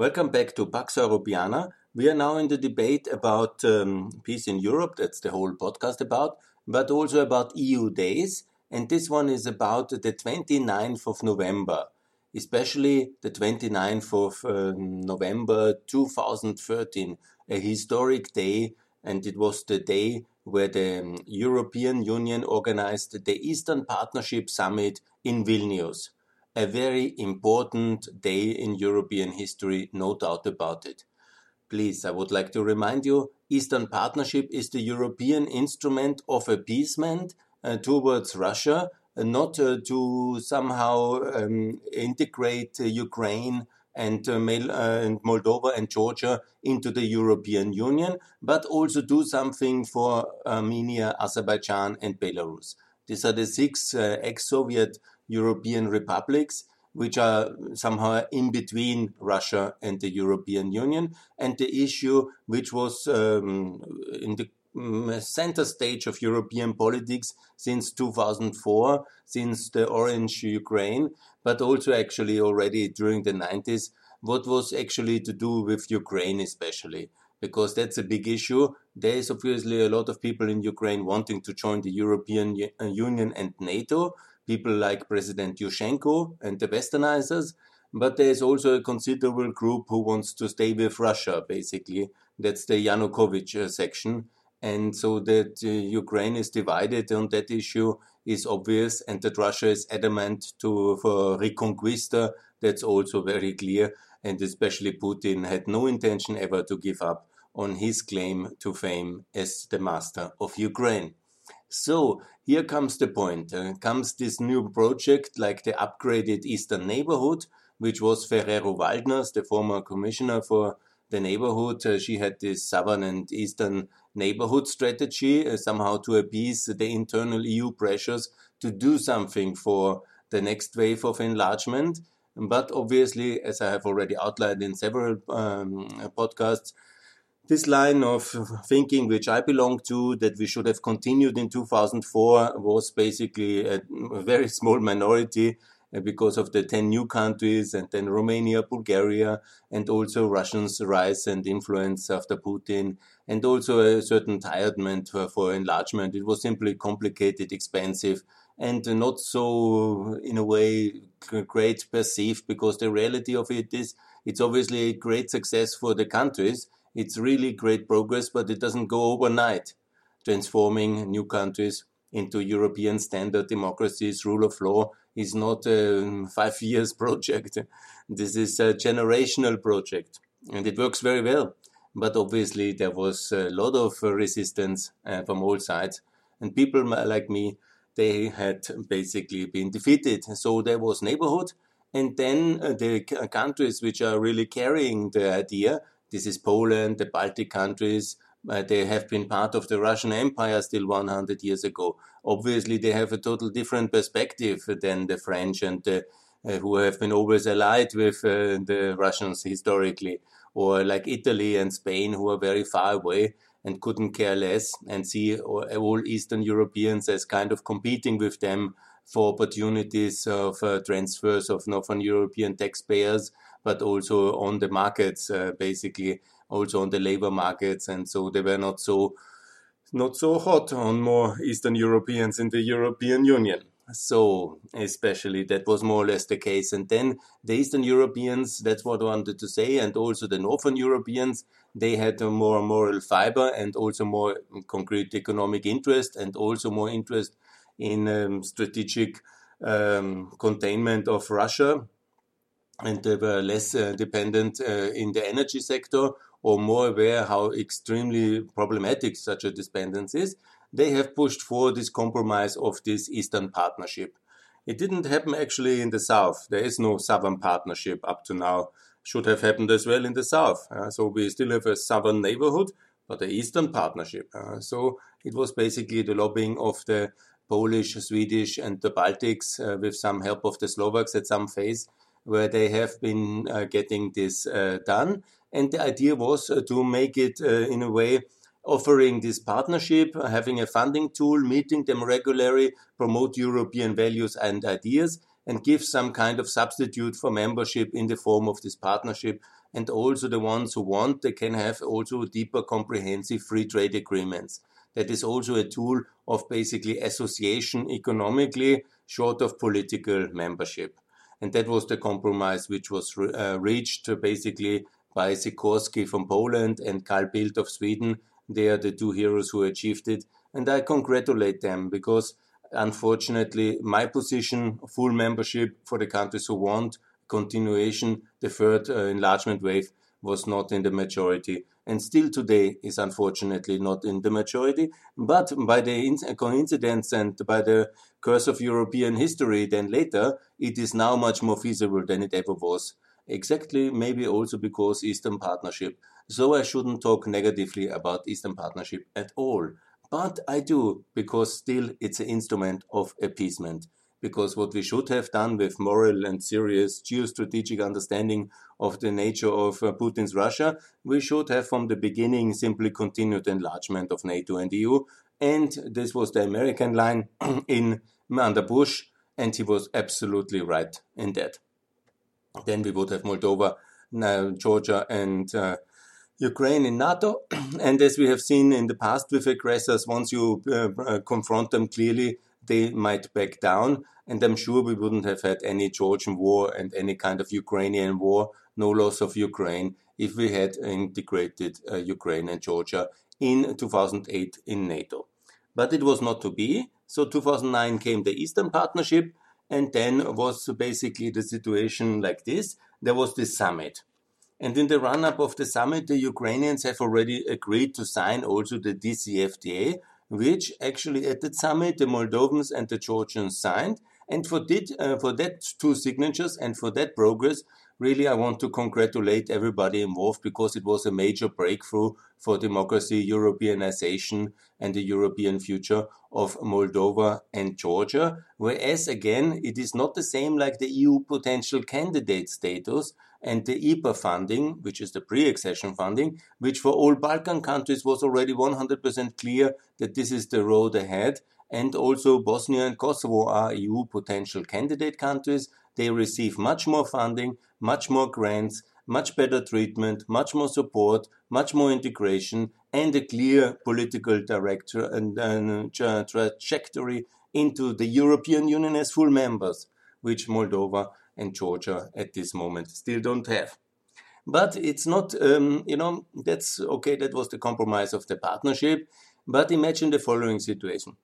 Welcome back to Pax Europiana. We are now in the debate about um, peace in Europe, that's the whole podcast about, but also about EU days. And this one is about the 29th of November, especially the 29th of uh, November 2013, a historic day. And it was the day where the um, European Union organized the Eastern Partnership Summit in Vilnius a very important day in European history, no doubt about it. Please, I would like to remind you Eastern Partnership is the European instrument of appeasement uh, towards Russia, uh, not uh, to somehow um, integrate uh, Ukraine and, uh, uh, and, Moldova and Georgia into the European Union, but also do something for Armenia, Azerbaijan, and Belarus. These are the six ex Soviet European republics, which are somehow in between Russia and the European Union, and the issue which was um, in the mm, center stage of European politics since 2004, since the Orange Ukraine, but also actually already during the 90s, what was actually to do with Ukraine especially. Because that's a big issue. There is obviously a lot of people in Ukraine wanting to join the European Union and NATO, people like President Yushchenko and the westernizers, but there's also a considerable group who wants to stay with Russia, basically. That's the Yanukovych uh, section. And so that uh, Ukraine is divided on that issue is obvious, and that Russia is adamant to for reconquista. That's also very clear, and especially Putin had no intention ever to give up on his claim to fame as the master of Ukraine. So here comes the point. Uh, comes this new project like the upgraded Eastern Neighborhood, which was Ferrero Waldner's, the former commissioner for the neighborhood. Uh, she had this southern and eastern neighborhood strategy, uh, somehow to appease the internal EU pressures to do something for the next wave of enlargement. But obviously, as I have already outlined in several um, podcasts, this line of thinking, which I belong to, that we should have continued in 2004, was basically a very small minority uh, because of the 10 new countries and then Romania, Bulgaria, and also Russia's rise and influence after Putin, and also a certain tiredness for enlargement. It was simply complicated, expensive, and not so, in a way, great perceived because the reality of it is it's obviously a great success for the countries it's really great progress, but it doesn't go overnight. Transforming new countries into European standard democracies, rule of law is not a five years project. This is a generational project and it works very well. But obviously there was a lot of resistance uh, from all sides and people like me, they had basically been defeated. So there was neighborhood and then uh, the countries which are really carrying the idea this is Poland, the Baltic countries. Uh, they have been part of the Russian Empire still 100 years ago. Obviously, they have a total different perspective than the French and the, uh, who have been always allied with uh, the Russians historically, or like Italy and Spain, who are very far away and couldn't care less and see all Eastern Europeans as kind of competing with them for opportunities of uh, transfers of Northern European taxpayers but also on the markets, uh, basically also on the labor markets, and so they were not so not so hot on more Eastern Europeans in the European Union. So, especially that was more or less the case. And then the Eastern Europeans, that's what I wanted to say, and also the Northern Europeans, they had a more moral fiber and also more concrete economic interest and also more interest in um, strategic um, containment of Russia and they were less uh, dependent uh, in the energy sector or more aware how extremely problematic such a dependence is, they have pushed for this compromise of this Eastern Partnership. It didn't happen actually in the South. There is no Southern Partnership up to now. Should have happened as well in the South. Uh, so we still have a Southern neighborhood, but the Eastern Partnership. Uh, so it was basically the lobbying of the Polish, Swedish, and the Baltics uh, with some help of the Slovaks at some phase where they have been uh, getting this uh, done. And the idea was uh, to make it in a way offering this partnership, having a funding tool, meeting them regularly, promote European values and ideas, and give some kind of substitute for membership in the form of this partnership. And also the ones who want, they can have also deeper comprehensive free trade agreements. That is also a tool of basically association economically, short of political membership. And that was the compromise which was uh, reached basically by Sikorski from Poland and Carl Bildt of Sweden. They are the two heroes who achieved it. And I congratulate them because unfortunately my position, full membership for the countries who want continuation, the third uh, enlargement wave was not in the majority and still today is unfortunately not in the majority. But by the coincidence and by the curse of European history, then later, it is now much more feasible than it ever was. Exactly, maybe also because Eastern Partnership. So I shouldn't talk negatively about Eastern Partnership at all. But I do, because still it's an instrument of appeasement because what we should have done with moral and serious geostrategic understanding of the nature of uh, Putin's Russia, we should have from the beginning simply continued enlargement of NATO and EU. And this was the American line in under Bush, and he was absolutely right in that. Then we would have Moldova, now Georgia, and uh, Ukraine in NATO. and as we have seen in the past with aggressors, once you uh, uh confront them clearly, they might back down. And I'm sure we wouldn't have had any Georgian war and any kind of Ukrainian war, no loss of Ukraine, if we had integrated uh, Ukraine and Georgia in 2008 in NATO. But it was not to be. So 2009 came the Eastern Partnership, and then was basically the situation like this. There was this summit. And in the run up of the summit, the Ukrainians have already agreed to sign also the DCFTA, which actually at the summit the Moldovans and the Georgians signed. And for, did, uh, for that two signatures and for that progress, really I want to congratulate everybody involved because it was a major breakthrough for democracy, Europeanization, and the European future of Moldova and Georgia. Whereas again, it is not the same like the EU potential candidate status, and the IPA funding, which is the pre-accession funding, which for all Balkan countries was already 100% clear that this is the road ahead. And also Bosnia and Kosovo are EU potential candidate countries. They receive much more funding, much more grants, much better treatment, much more support, much more integration, and a clear political director and, and trajectory into the European Union as full members, which Moldova and Georgia at this moment still don't have. But it's not, um, you know, that's okay, that was the compromise of the partnership. But imagine the following situation.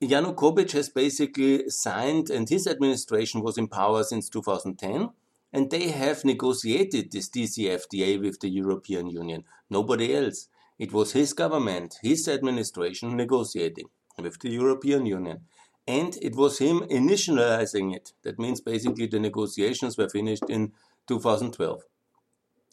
Yanukovych has basically signed, and his administration was in power since 2010, and they have negotiated this DCFTA with the European Union. Nobody else. It was his government, his administration negotiating with the European Union and it was him initializing it. That means basically the negotiations were finished in 2012.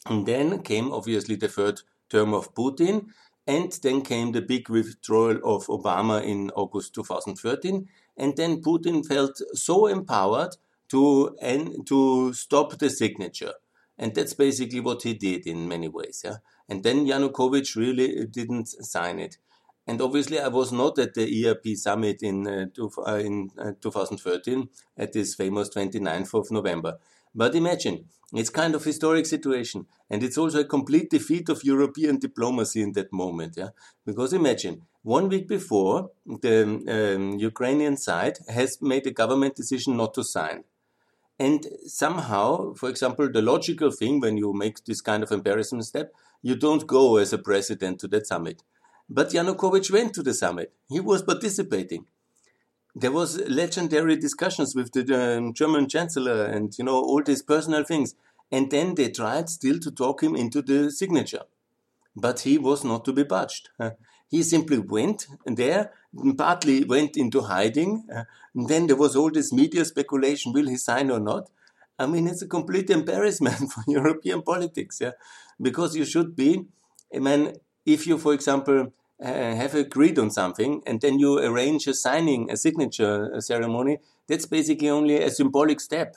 And then came obviously the third term of Putin, and then came the big withdrawal of Obama in August 2013. And then Putin felt so empowered to end, to stop the signature. And that's basically what he did in many ways. Yeah. And then Yanukovych really didn't sign it. And obviously, I was not at the EaP summit in, uh, two, uh, in uh, 2013 at this famous 29th of November. But imagine, it's kind of historic situation, and it's also a complete defeat of European diplomacy in that moment. Yeah, because imagine one week before the um, Ukrainian side has made a government decision not to sign. And somehow, for example, the logical thing when you make this kind of embarrassment step, you don't go as a president to that summit. But Yanukovych went to the summit. He was participating. There was legendary discussions with the um, German chancellor and, you know, all these personal things. And then they tried still to talk him into the signature. But he was not to be budged. He simply went there, partly went into hiding. Uh, then there was all this media speculation, will he sign or not? I mean, it's a complete embarrassment for European politics, yeah, because you should be, I mean, if you, for example, uh, have agreed on something and then you arrange a signing, a signature ceremony, that's basically only a symbolic step.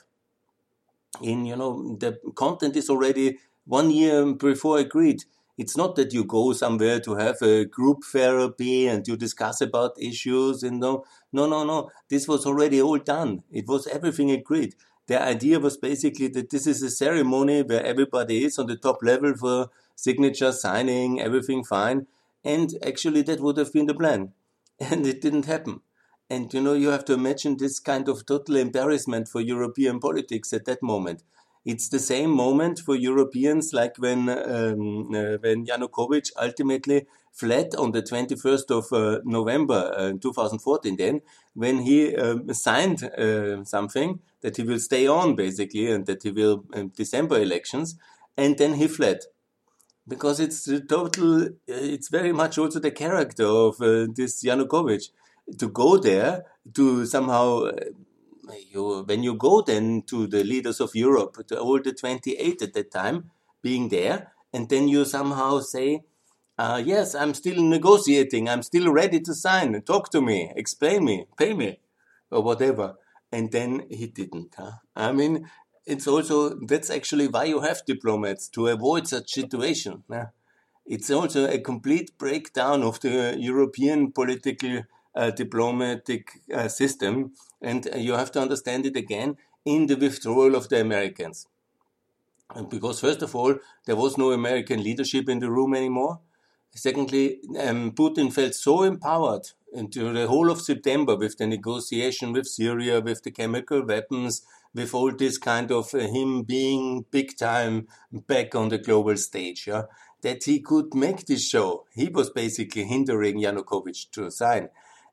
In, you know, the content is already one year before agreed. It's not that you go somewhere to have a group therapy and you discuss about issues and no, no, no, no. This was already all done. It was everything agreed. The idea was basically that this is a ceremony where everybody is on the top level for signature signing, everything fine. And actually that would have been the plan. And it didn't happen. And you know, you have to imagine this kind of total embarrassment for European politics at that moment. It's the same moment for Europeans like when um, uh, when Yanukovych ultimately fled on the 21st of uh, November uh, 2014. Then when he um, signed uh, something that he will stay on basically and that he will um, December elections, and then he fled because it's the total. Uh, it's very much also the character of uh, this Yanukovych to go there to somehow you when you go then to the leaders of Europe, to all the 28 at that time, being there, and then you somehow say, uh, yes, I'm still negotiating, I'm still ready to sign, talk to me, explain me, pay me, or whatever. And then he didn't. Huh? I mean, it's also, that's actually why you have diplomats, to avoid such situation. It's also a complete breakdown of the European political uh, diplomatic uh, system and you have to understand it again in the withdrawal of the Americans. And Because, first of all, there was no American leadership in the room anymore. Secondly, um, Putin felt so empowered into the whole of September with the negotiation with Syria, with the chemical weapons, with all this kind of uh, him being big time back on the global stage, yeah, that he could make this show. He was basically hindering Yanukovych to sign.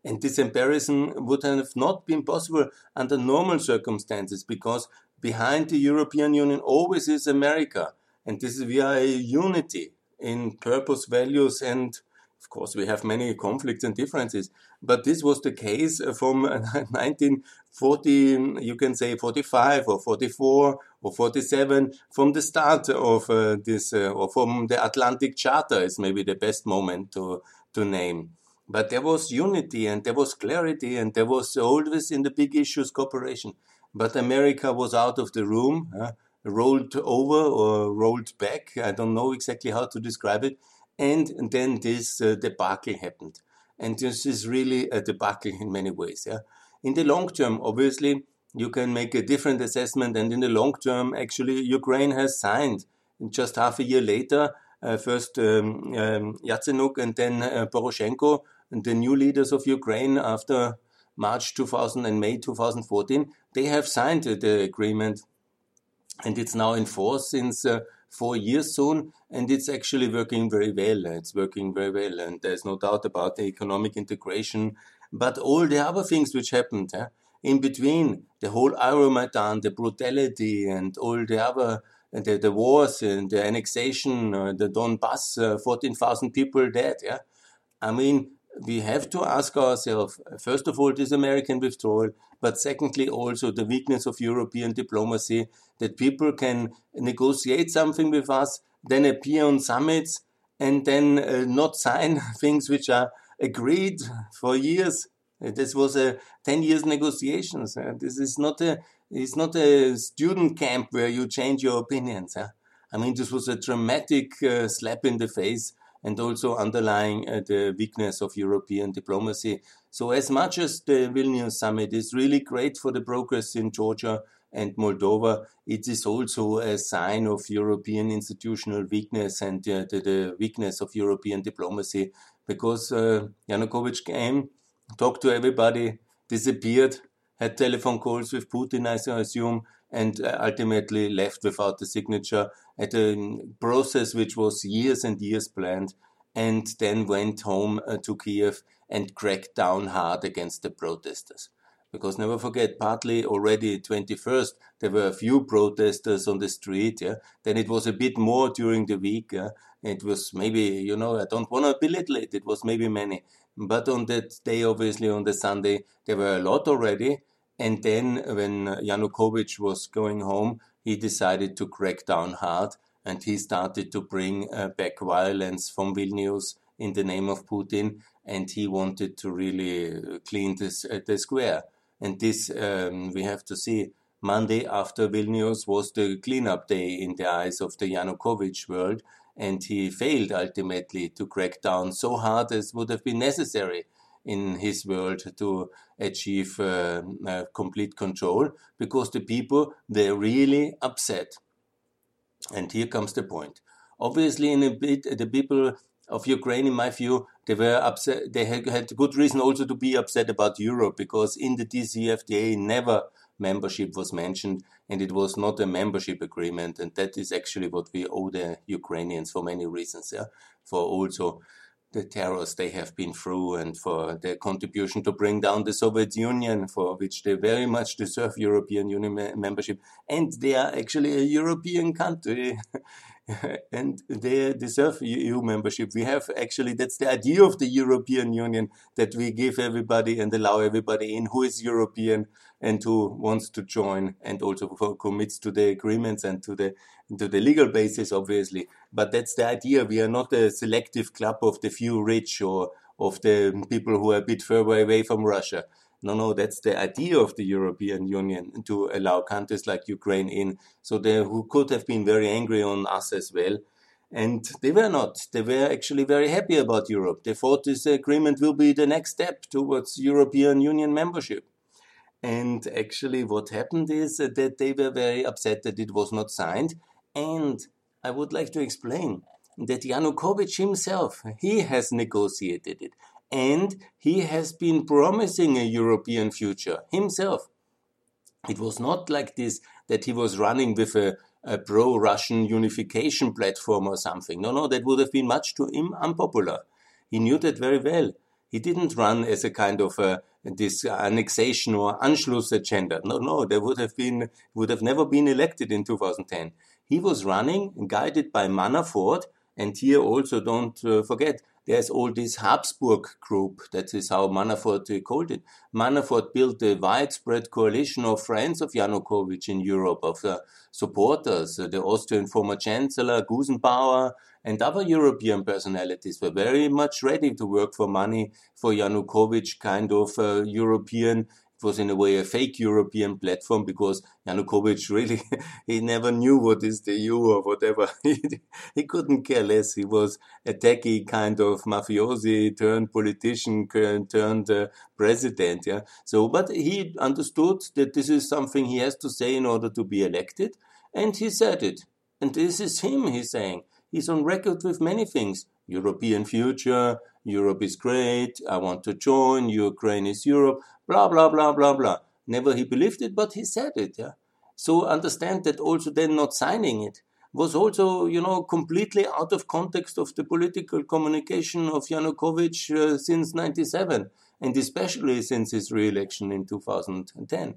And this embarrassment would have not been possible under normal circumstances because behind the European Union always is America. And this is via unity in purpose, values, and of course, we have many conflicts and differences, but this was the case from 1940, you can say 45 or 44 or 47, from the start of uh, this, uh, or from the Atlantic Charter is maybe the best moment to, to name. But there was unity and there was clarity and there was always in the big issues cooperation. But America was out of the room, uh, rolled over or rolled back. I don't know exactly how to describe it. And then this uh, debacle happened. And this is really a debacle in many ways. Yeah? In the long term, obviously, you can make a different assessment. And in the long term, actually, Ukraine has signed just half a year later, uh, first um, um, Yatsenyuk and then uh, Poroshenko the new leaders of Ukraine after March 2000 and May 2014, they have signed the agreement and it's now in force since uh, four years soon and it's actually working very well. It's working very well and there's no doubt about the economic integration. But all the other things which happened eh, in between, the whole Euromaidan, the brutality and all the other the, the wars and the annexation, uh, the Donbass, uh, 14,000 people dead. Yeah, I mean, we have to ask ourselves, first of all, this American withdrawal, but secondly, also the weakness of European diplomacy, that people can negotiate something with us, then appear on summits, and then uh, not sign things which are agreed for years. This was a 10 years negotiations. Uh, this is not a, it's not a student camp where you change your opinions. Uh. I mean, this was a dramatic uh, slap in the face and also underlying uh, the weakness of European diplomacy. So, as much as the Vilnius summit is really great for the progress in Georgia and Moldova, it is also a sign of European institutional weakness and uh, the, the, weakness of European diplomacy because uh, Yanukovych came, talked to everybody, disappeared, had telephone calls with Putin, I assume, and uh, ultimately left without the signature at a process which was years and years planned, and then went home uh, to Kiev and cracked down hard against the protesters. Because never forget, partly already 21st, there were a few protesters on the street. Yeah? Then it was a bit more during the week. Yeah? It was maybe, you know, I don't want to belittle it. It was maybe many. But on that day, obviously on the Sunday, there were a lot already. And then when Yanukovych was going home, he decided to crack down hard and he started to bring uh, back violence from Vilnius in the name of Putin. And he wanted to really uh, clean this, uh, the square. And this, um, we have to see, Monday after Vilnius was the cleanup day in the eyes of the Yanukovych world. and he failed ultimately to crack down so hard as would have been necessary in his world to achieve uh, uh, complete control because the people they're really upset. And here comes the point. Obviously in a bit the people of Ukraine in my view they were upset they had, good reason also to be upset about Europe because in the DCFTA never membership was mentioned and it was not a membership agreement. And that is actually what we owe the Ukrainians for many reasons yeah? For also the terrors they have been through and for their contribution to bring down the Soviet Union, for which they very much deserve European Union membership. And they are actually a European country. and they deserve EU membership. We have actually, that's the idea of the European Union, that we give everybody and allow everybody in who is European and who wants to join and also commits to the agreements and to the, to the legal basis, obviously. But that's the idea. We are not a selective club of the few rich or of the people who are a bit further away from Russia. No, no, that's the idea of the European Union to allow countries like Ukraine in. So they who could have been very angry on us as well. And they were not. They were actually very happy about Europe. They thought this agreement will be the next step towards European Union membership. And actually, what happened is that they were very upset that it was not signed. And I would like to explain that Yanukovych himself, he has negotiated it and he has been promising a European future himself. It was not like this that he was running with a, a pro Russian unification platform or something. No, no, that would have been much too unpopular. He knew that very well. He didn't run as a kind of a, this annexation or Anschluss agenda. No, no, there would have been, would have never been elected in 2010. He was running, guided by Manafort, and here also don't uh, forget, there's all this Habsburg group. That is how Manafort called it. Manafort built a widespread coalition of friends of Yanukovych in Europe, of the supporters. The Austrian former Chancellor Gusenbauer and other European personalities were very much ready to work for money for Yanukovych kind of uh, European was in a way a fake European platform because Yanukovych really, he never knew what is the EU or whatever. he, he couldn't care less. He was a techie kind of mafiosi turned politician turned uh, president. Yeah. So, but he understood that this is something he has to say in order to be elected. And he said it. And this is him, he's saying. He's on record with many things. European future, Europe is great, I want to join, Ukraine is Europe, blah, blah, blah, blah, blah. Never he believed it, but he said it, yeah. So understand that also then not signing it was also, you know, completely out of context of the political communication of Yanukovych uh, since 97, and especially since his re-election in 2010.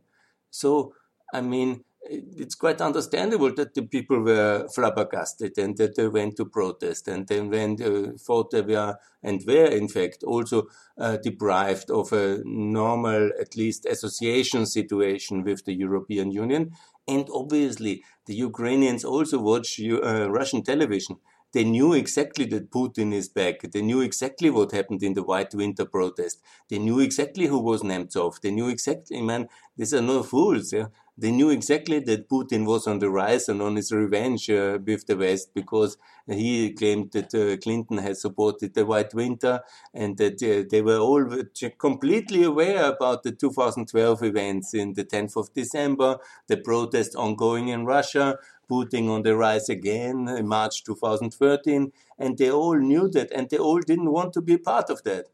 So, I mean, it's quite understandable that the people were flabbergasted and that they went to protest and then when they thought they were and were in fact also uh, deprived of a normal at least association situation with the European Union and obviously the Ukrainians also watch uh, Russian television they knew exactly that Putin is back. They knew exactly what happened in the White Winter protest. They knew exactly who was Nemtsov. They knew exactly, man, these are no fools. Yeah? They knew exactly that Putin was on the rise and on his revenge uh, with the West because he claimed that uh, Clinton had supported the White Winter and that uh, they were all completely aware about the 2012 events in the 10th of December, the protest ongoing in Russia, Putin on the rise again in March 2013, and they all knew that, and they all didn't want to be part of that.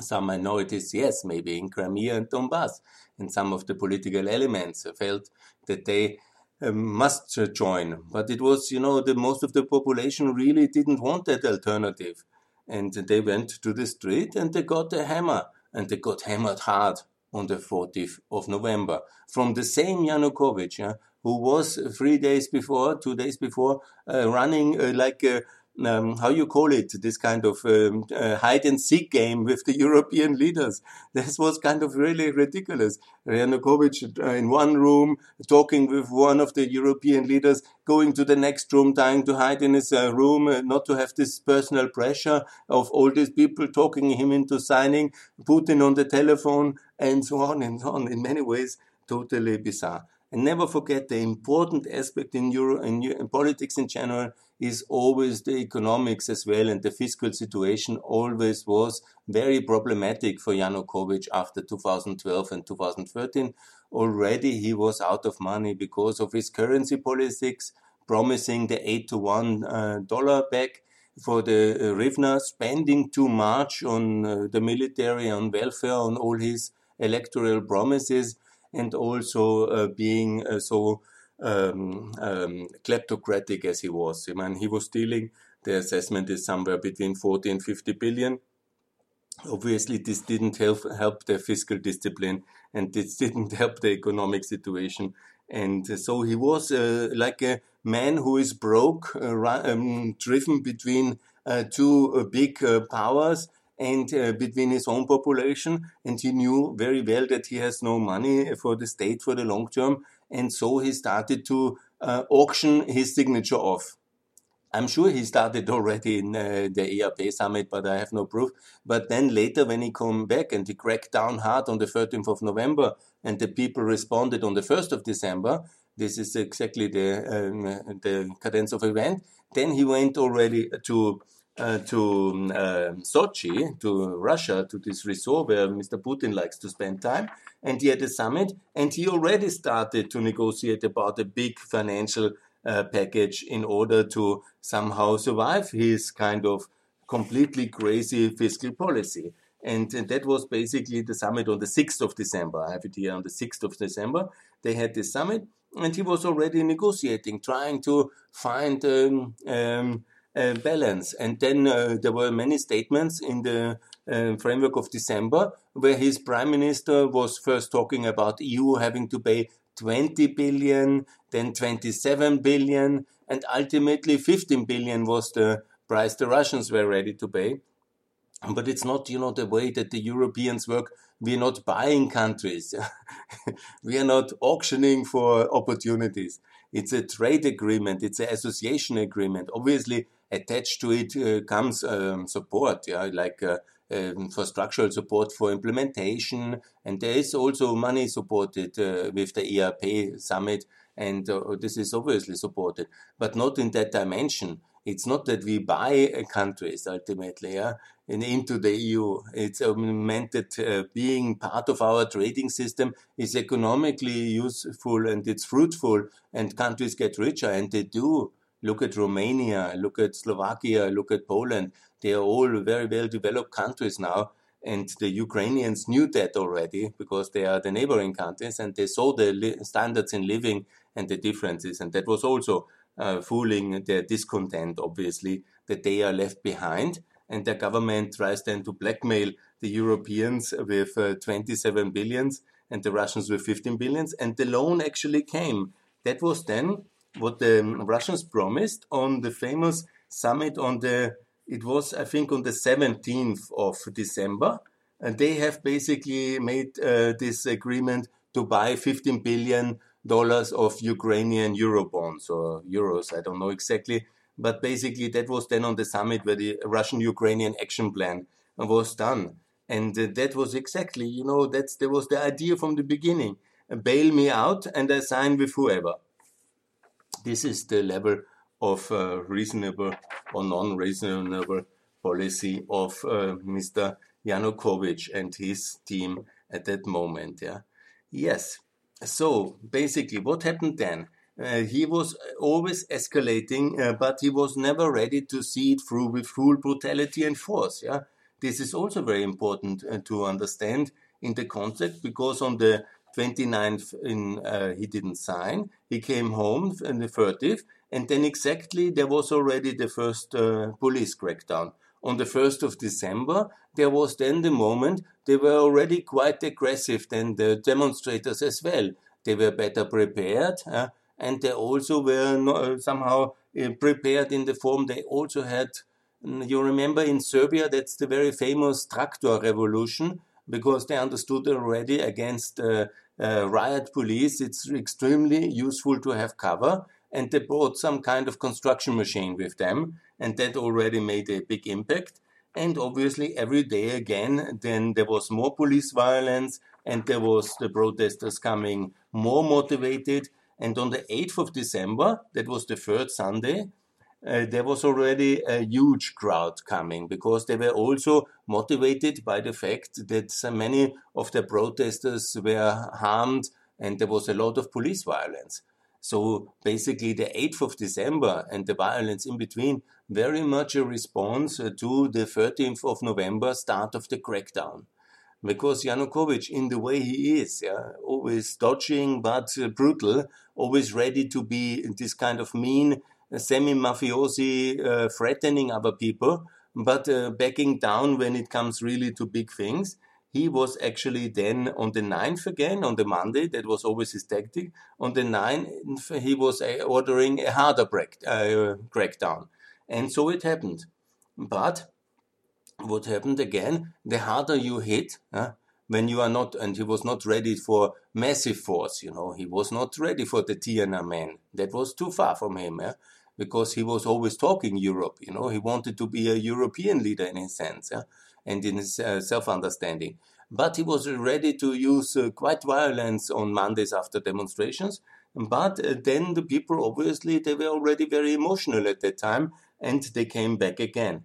Some minorities, yes, maybe in Crimea and Donbass, and some of the political elements felt that they um, must join. But it was, you know, the most of the population really didn't want that alternative. And they went to the street and they got a hammer and they got hammered hard on the 40th of November from the same Yanukovych, who was three days before, two days before, uh, running uh, like a um, how you call it, this kind of um, uh, hide and seek game with the European leaders. This was kind of really ridiculous. Yanukovych uh, in one room talking with one of the European leaders, going to the next room, trying to hide in his uh, room, uh, not to have this personal pressure of all these people talking him into signing, Putin on the telephone, and so on and so on. In many ways, totally bizarre. And never forget the important aspect in Euro in, in politics in general is always the economics as well, and the fiscal situation always was very problematic for Yanukovych after 2012 and 2013. Already he was out of money because of his currency politics, promising the eight to one uh, dollar back for the uh, Rivna, spending too much on uh, the military, on welfare, on all his electoral promises, and also uh, being uh, so um, um, kleptocratic as he was. I mean, he was stealing. The assessment is somewhere between 40 and 50 billion. Obviously, this didn't help help the fiscal discipline, and this didn't help the economic situation. And so he was uh, like a man who is broke, uh, um, driven between uh, two uh, big powers and uh, between his own population. And he knew very well that he has no money for the state for the long term. And so he started to auction his signature off. I'm sure he started already in uh, the EaP summit, but I have no proof. But then later, when he came back and he cracked down hard on the 13th of November, and the people responded on the 1st of December, this is exactly the um, the cadence of event. Then he went already to uh, to uh, Sochi, to Russia, to this resort where Mr. Putin likes to spend time, and he had a summit, and he already started to negotiate about a big financial uh, package in order to somehow survive his kind of completely crazy fiscal policy. And, that was basically the summit on the 6th of December. I have it here on the 6th of December. They had this summit, and he was already negotiating, trying to find um, um, balance. And then uh, there were many statements in the uh, framework of December where his prime minister was first talking about EU having to pay 20 billion, then 27 billion, and ultimately 15 billion was the price the Russians were ready to pay. But it's not, you know, the way that the Europeans work we are not buying countries. we are not auctioning for opportunities. It's a trade agreement. It's an association agreement. Obviously, attached to it uh, comes um, support, yeah, like uh, um, for structural support for implementation, and there is also money supported uh, with the EaP summit, and this is obviously supported, but not in that dimension. It's not that we buy countries ultimately, yeah, into the EU. It's meant that uh, being part of our trading system is economically useful and it's fruitful, and countries get richer, and they do. Look at Romania, look at Slovakia, look at Poland. They are all very well developed countries now. And the Ukrainians knew that already because they are the neighboring countries and they saw the standards in living and the differences. And that was also uh, fooling their discontent, obviously, that they are left behind. And their government tries then to blackmail the Europeans with uh, 27 billions and the Russians with 15 billions. And the loan actually came. That was then what the Russians promised on the famous summit on the, it was, I think, on the 17th of December. And they have basically made uh, this agreement to buy 15 billion dollars of Ukrainian euro bonds or euros. I don't know exactly. But basically, that was then on the summit where the Russian Ukrainian action plan was done. And uh, that was exactly, you know, that's, that was the idea from the beginning. bail me out and I sign with whoever. This is the level of uh, reasonable or non reasonable policy of uh, Mr. Yanukovych and his team at that moment. Yeah. Yes, so basically, what happened then? Uh, he was always escalating, uh, but he was never ready to see it through with full brutality and force. Yeah, this is also very important uh, to understand in the context because on the 29th, in, uh, he didn't sign. He came home on the 30th, and then exactly there was already the first uh, police crackdown on the 1st of December, there was then the moment they were already quite aggressive than the demonstrators as well. They were better prepared, uh, and they also were uh, somehow uh, prepared in the form they also had. Mm, you remember in Serbia, that's the very famous tractor revolution, because they understood already against uh, uh, riot police, it's extremely useful to have cover and they brought some kind of construction machine with them, and that already made a big impact. And obviously, every day again, then there was more police violence, and there was the protesters coming more motivated. And on the 8th of December, that was the third Sunday, uh, there was already a huge crowd coming because they were also motivated by the fact that so many of the protesters were harmed and there was a lot of police violence. So basically, the 8th of December and the violence in between, very much a response to the 13th of November start of the crackdown. Because Yanukovych, in the way he is, yeah, always dodging but brutal, always ready to be this kind of mean, uh, semi mafiosi, uh, threatening other people, but uh, backing down when it comes really to big things he was actually then on the 9th again, on the Monday, that was always his tactic. On the 9th, he was uh, ordering a harder break, uh, crackdown. And so it happened. But what happened again, the harder you hit, uh, when you are not, and he was not ready for massive force, you know, he was not ready for the Tiananmen. That was too far from him, yeah? Because he was always talking Europe, you know, he wanted to be a European leader in a sense. Yeah? and in his uh, self-understanding. But he was ready to use uh, quite violence on Mondays after demonstrations. But uh, then the people, obviously, they were already very emotional at that time, and they came back again.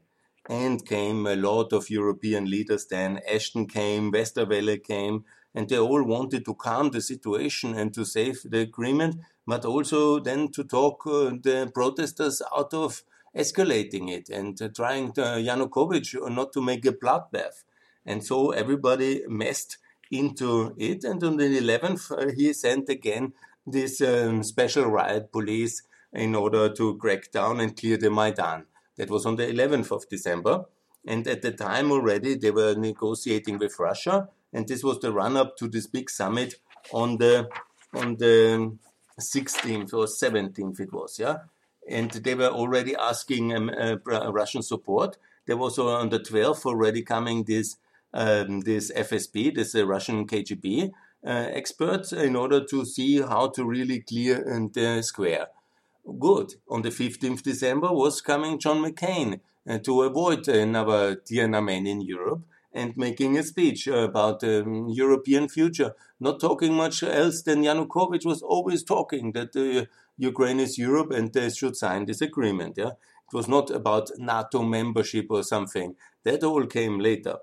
And came a lot of European leaders then. Ashton came, Westerwelle came, and they all wanted to calm the situation and to save the agreement, but also then to talk uh, the protesters out of escalating it and uh, trying to, uh, Yanukovych not to make a bloodbath. And so everybody messed into it. And on the 11th, uh, he sent again this um, special riot police in order to crack down and clear the Maidan. That was on the 11th of December. And at the time already, they were negotiating with Russia. And this was the run up to this big summit on the on the 16th or 17th, it was, yeah and they were already asking um, uh, Russian support. There was on the 12th already coming this um, this FSB, this uh, Russian KGB uh, experts, in order to see how to really clear the square. Good. On the 15th December was coming John McCain uh, to avoid another Tiananmen in Europe and making a speech about the um, European future. Not talking much else than Yanukovych was always talking that uh, Ukraine is Europe and they should sign this agreement. Yeah, it was not about NATO membership or something. That all came later.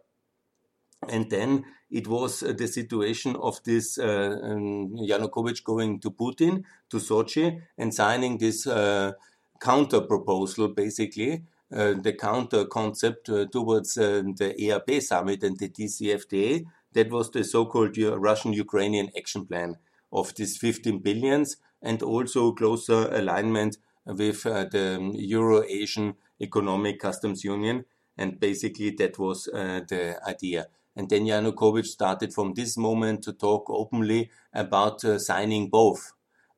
And then it was uh, the situation of this uh, um, Yanukovych going to Putin, to Sochi, and signing this uh, counter proposal, basically, the counter concept uh, towards uh, the EaP summit and the DCFTA. That was the so called Russian Ukrainian action plan of these 15 billions and also closer alignment with uh, the Euro-Asian Economic Customs Union. And basically, that was uh, the idea. And then Yanukovych started from this moment to talk openly about uh, signing both.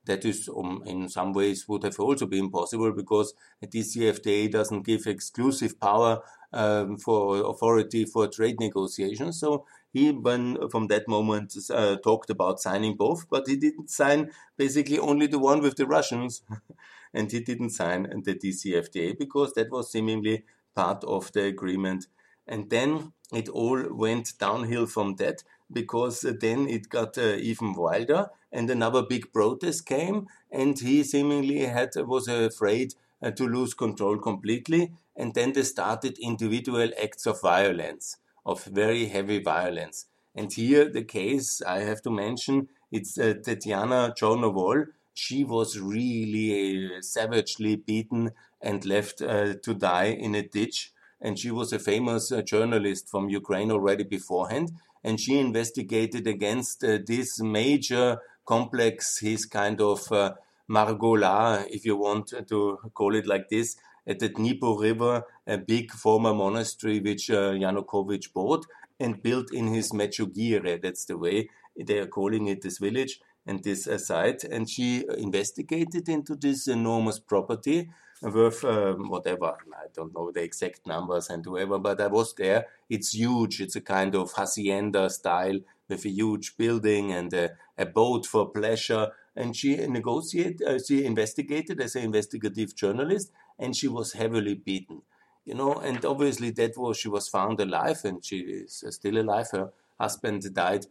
That is, um, in some ways, would have also been possible because the DCFTA doesn't give exclusive power um, for authority for trade negotiations. So he, when from that moment, uh, talked about signing both, but he didn't sign basically only the one with the Russians, and he didn't sign the DCFTA because that was seemingly part of the agreement. And then it all went downhill from that because then it got uh, even wilder, and another big protest came, and he seemingly had was afraid uh, to lose control completely, and then they started individual acts of violence of very heavy violence. And here the case I have to mention, it's uh, Tatiana Chornovol. She was really uh, savagely beaten and left uh, to die in a ditch. And she was a famous uh, journalist from Ukraine already beforehand. And she investigated against uh, this major complex, his kind of uh, Mar-a-Lago, if you want to call it like this, at the Dnieper River, a big former monastery which uh, Yanukovych bought and built in his Mezhyhirya. That's the way they are calling it, this village and this uh, site. And she investigated into this enormous property worth um, whatever. I don't know the exact numbers and whoever, but I was there. It's huge. It's a kind of hacienda style with a huge building and a, a boat for pleasure. And she negotiated, uh, she investigated as an investigative journalist, and she was heavily beaten. you know, and obviously that was she was found alive and she is still alive. Her husband died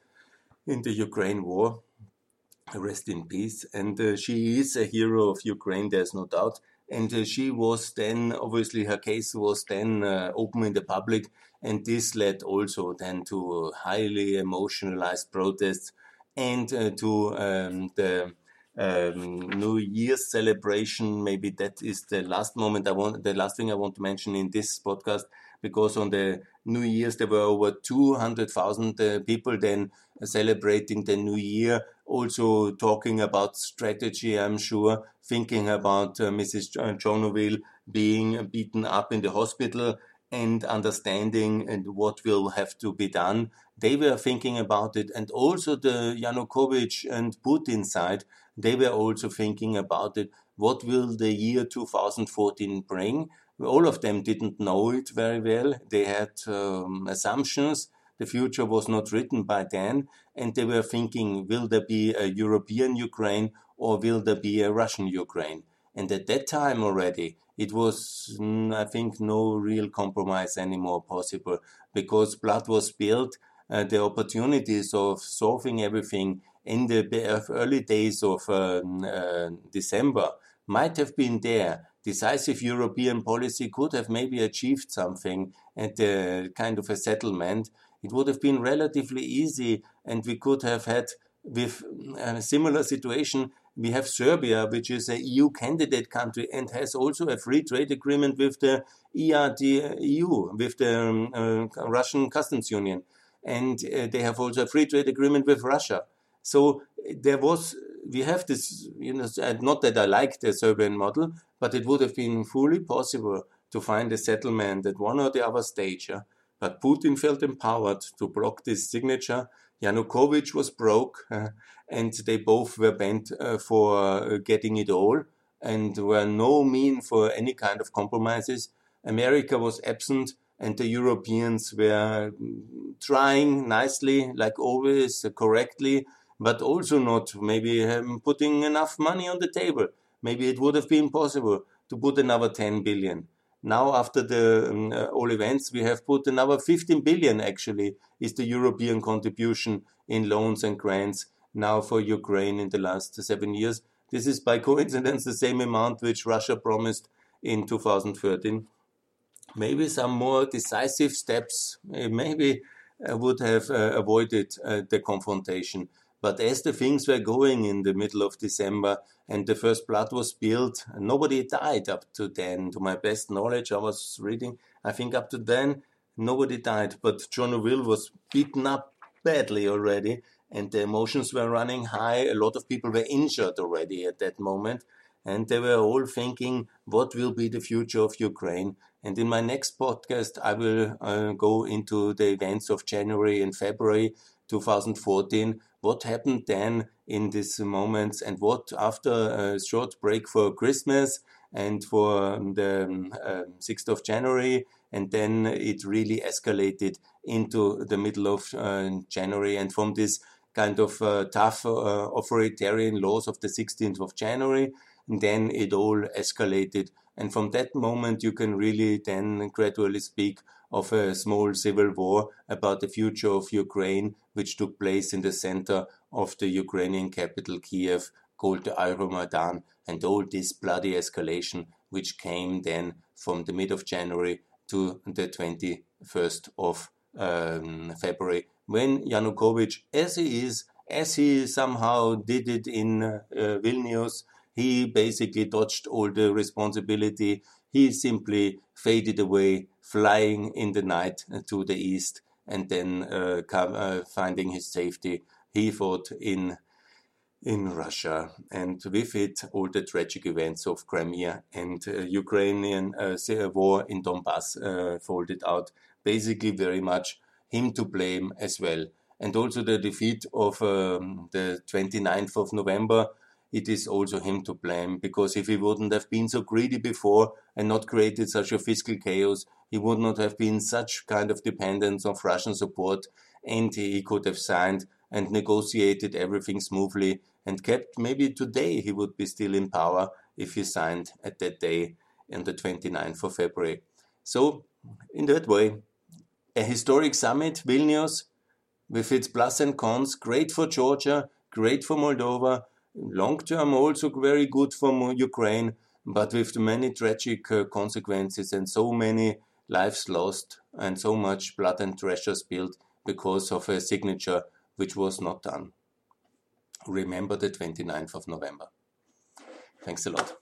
in the Ukraine war. Rest in peace. And uh, she is a hero of Ukraine, there's no doubt. And uh, she was then, obviously, her case was then uh, open in the public. And this led also then to highly emotionalized protests and uh, to um, the um, New Year's celebration. Maybe that is the last moment I want, the last thing I want to mention in this podcast, because on the New Year's there were over 200,000 uh, people then celebrating the New Year, also talking about strategy, I'm sure, thinking about uh, Mrs. Chornovol being beaten up in the hospital and understanding and what will have to be done. They were thinking about it, and also the Yanukovych and Putin side they were also thinking about it. What will the year 2014 bring? All of them didn't know it very well. They had um, assumptions. The future was not written by then, and they were thinking, will there be a European Ukraine or will there be a Russian Ukraine? And at that time already, it was, mm, I think, no real compromise anymore possible because blood was spilled. Uh, the opportunities of solving everything in the early days of um, uh, December might have been there. Decisive European policy could have maybe achieved something at a kind of a settlement. It would have been relatively easy, and we could have had, with a similar situation, we have Serbia, which is a EU candidate country and has also a free trade agreement with the ERD-EU, with the um, uh, Russian Customs Union. And uh, they have also a free trade agreement with Russia. So there was, we have this, you know, not that I like the Serbian model, but it would have been fully possible to find a settlement at one or the other stage. Yeah? But Putin felt empowered to block this signature. Yanukovych was broke, uh, and they both were bent uh, for uh, getting it all and were no mean for any kind of compromises. America was absent, and the Europeans were mm, trying nicely, like always, correctly, but also not maybe um, putting enough money on the table. Maybe it would have been possible to put another 10 billion. Now, after the um, uh, all events, we have put another 15 billion. Actually, is the European contribution in loans and grants now for Ukraine in the last seven years. This is by coincidence the same amount which Russia promised in 2013. Maybe some more decisive steps, uh, maybe uh, would have uh, avoided the confrontation. But as the things were going in the middle of December and the first blood was spilled, nobody died up to then. To my best knowledge, I was reading, I think up to then, nobody died. But John Chornovol was beaten up badly already and the emotions were running high. A lot of people were injured already at that moment. And they were all thinking, what will be the future of Ukraine? And in my next podcast, I will uh, go into the events of January and February 2014 what happened then in these moments and what after a short break for Christmas and for the um, uh, 6th of January and then it really escalated into the middle of uh, January. And from this kind of uh, tough uh, authoritarian laws of the 16th of January and then it all escalated. And from that moment you can really then gradually speak of a small civil war about the future of Ukraine, which took place in the center of the Ukrainian capital Kiev, called the Euromaidan, and all this bloody escalation, which came then from the mid of January to the 21st of um, February, when Yanukovych, as he is, as he somehow did it in uh, Vilnius, he basically dodged all the responsibility. He simply faded away flying in the night to the east and then uh, uh, finding his safety. He fought in in Russia, and with it, all the tragic events of Crimea and uh, Ukrainian uh, war in Donbass uh, folded out. Basically, very much him to blame as well. And also the defeat of um, the 29th of November it is also him to blame because if he wouldn't have been so greedy before and not created such a fiscal chaos, he would not have been such kind of dependence of Russian support and he could have signed and negotiated everything smoothly and kept maybe today he would be still in power if he signed at that day on the 29th of February. So, in that way, a historic summit, Vilnius, with its plus and cons, great for Georgia, great for Moldova, long term also very good for Ukraine, but with many tragic uh, consequences and so many lives lost and so much blood and treasure spilled because of a signature which was not done. Remember the 29th of November. Thanks a lot.